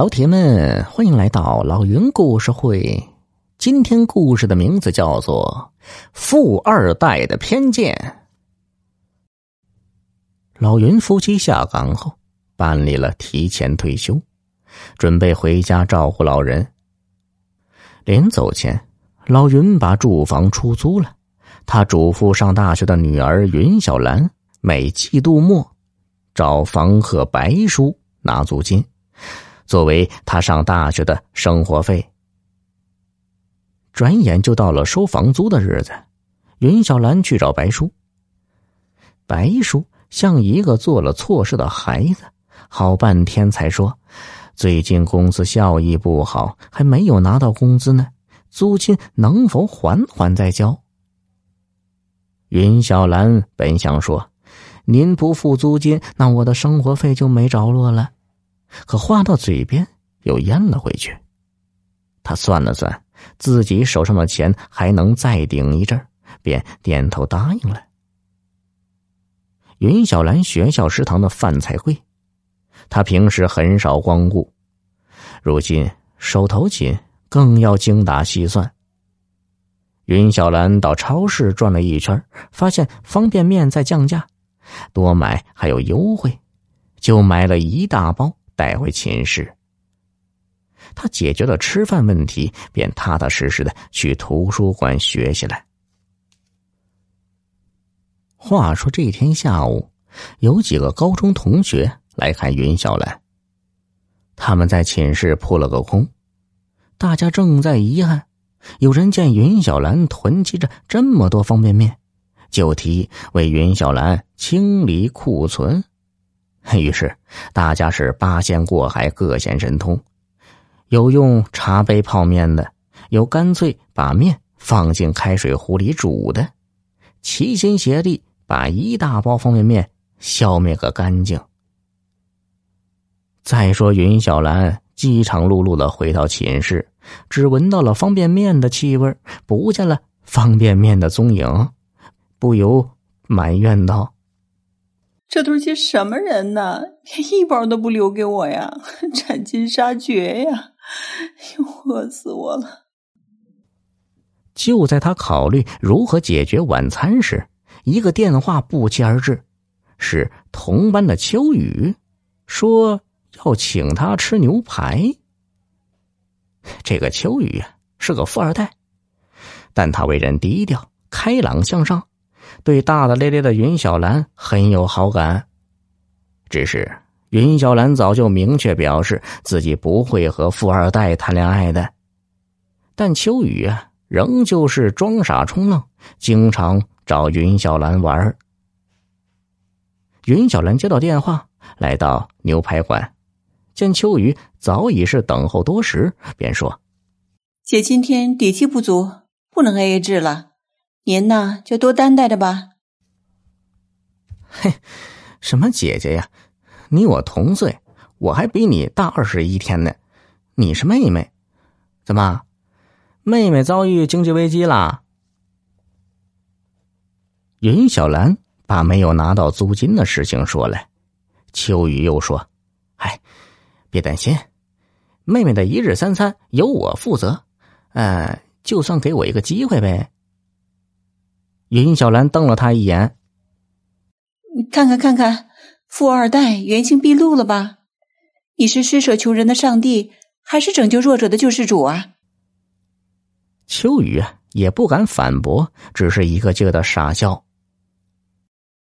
老铁们，欢迎来到老云故事会。今天故事的名字叫做《富二代的偏见》。老云夫妻下岗后，办理了提前退休，准备回家照顾老人。临走前，老云把住房出租了。他嘱咐上大学的女儿云小兰，每季度末找房客白叔拿租金。作为他上大学的生活费，转眼就到了收房租的日子。云小兰去找白叔，白叔像一个做了错事的孩子，好半天才说：“最近公司效益不好，还没有拿到工资呢，租金能否缓缓再交？”云小兰本想说：“您不付租金，那我的生活费就没着落了。”可话到嘴边又咽了回去。他算了算，自己手上的钱还能再顶一阵便点头答应了。云小兰学校食堂的饭菜贵，他平时很少光顾，如今手头紧，更要精打细算。云小兰到超市转了一圈，发现方便面在降价，多买还有优惠，就买了一大包。带回寝室，他解决了吃饭问题，便踏踏实实的去图书馆学习了。话说这天下午，有几个高中同学来看云小兰，他们在寝室扑了个空，大家正在遗憾，有人见云小兰囤积着这么多方便面，就提议为云小兰清理库存。于是，大家是八仙过海，各显神通，有用茶杯泡面的，有干脆把面放进开水壶里煮的，齐心协力把一大包方便面消灭个干净。再说云小兰饥肠辘辘的回到寝室，只闻到了方便面的气味，不见了方便面的踪影，不由埋怨道。这都是些什么人呢？连一包都不留给我呀！斩尽杀绝呀！又饿死我了。就在他考虑如何解决晚餐时，一个电话不期而至，是同班的秋雨，说要请他吃牛排。这个秋雨是个富二代，但他为人低调、开朗向上。对大大咧咧的云小兰很有好感，只是云小兰早就明确表示自己不会和富二代谈恋爱的。但秋雨啊，仍旧是装傻充愣，经常找云小兰玩。云小兰接到电话，来到牛排馆，见秋雨早已是等候多时，便说：“姐今天底气不足，不能 A A 制了。”您呢，就多担待着吧。嘿，什么姐姐呀？你我同岁，我还比你大二十一天呢。你是妹妹，怎么？妹妹遭遇经济危机了？云小兰把没有拿到租金的事情说了。秋雨又说：“哎，别担心，妹妹的一日三餐由我负责。呃，就算给我一个机会呗。”云小兰瞪了他一眼：“看看看看，富二代原形毕露了吧？你是施舍穷人的上帝，还是拯救弱者的救世主啊？”秋雨啊，也不敢反驳，只是一个劲儿的傻笑。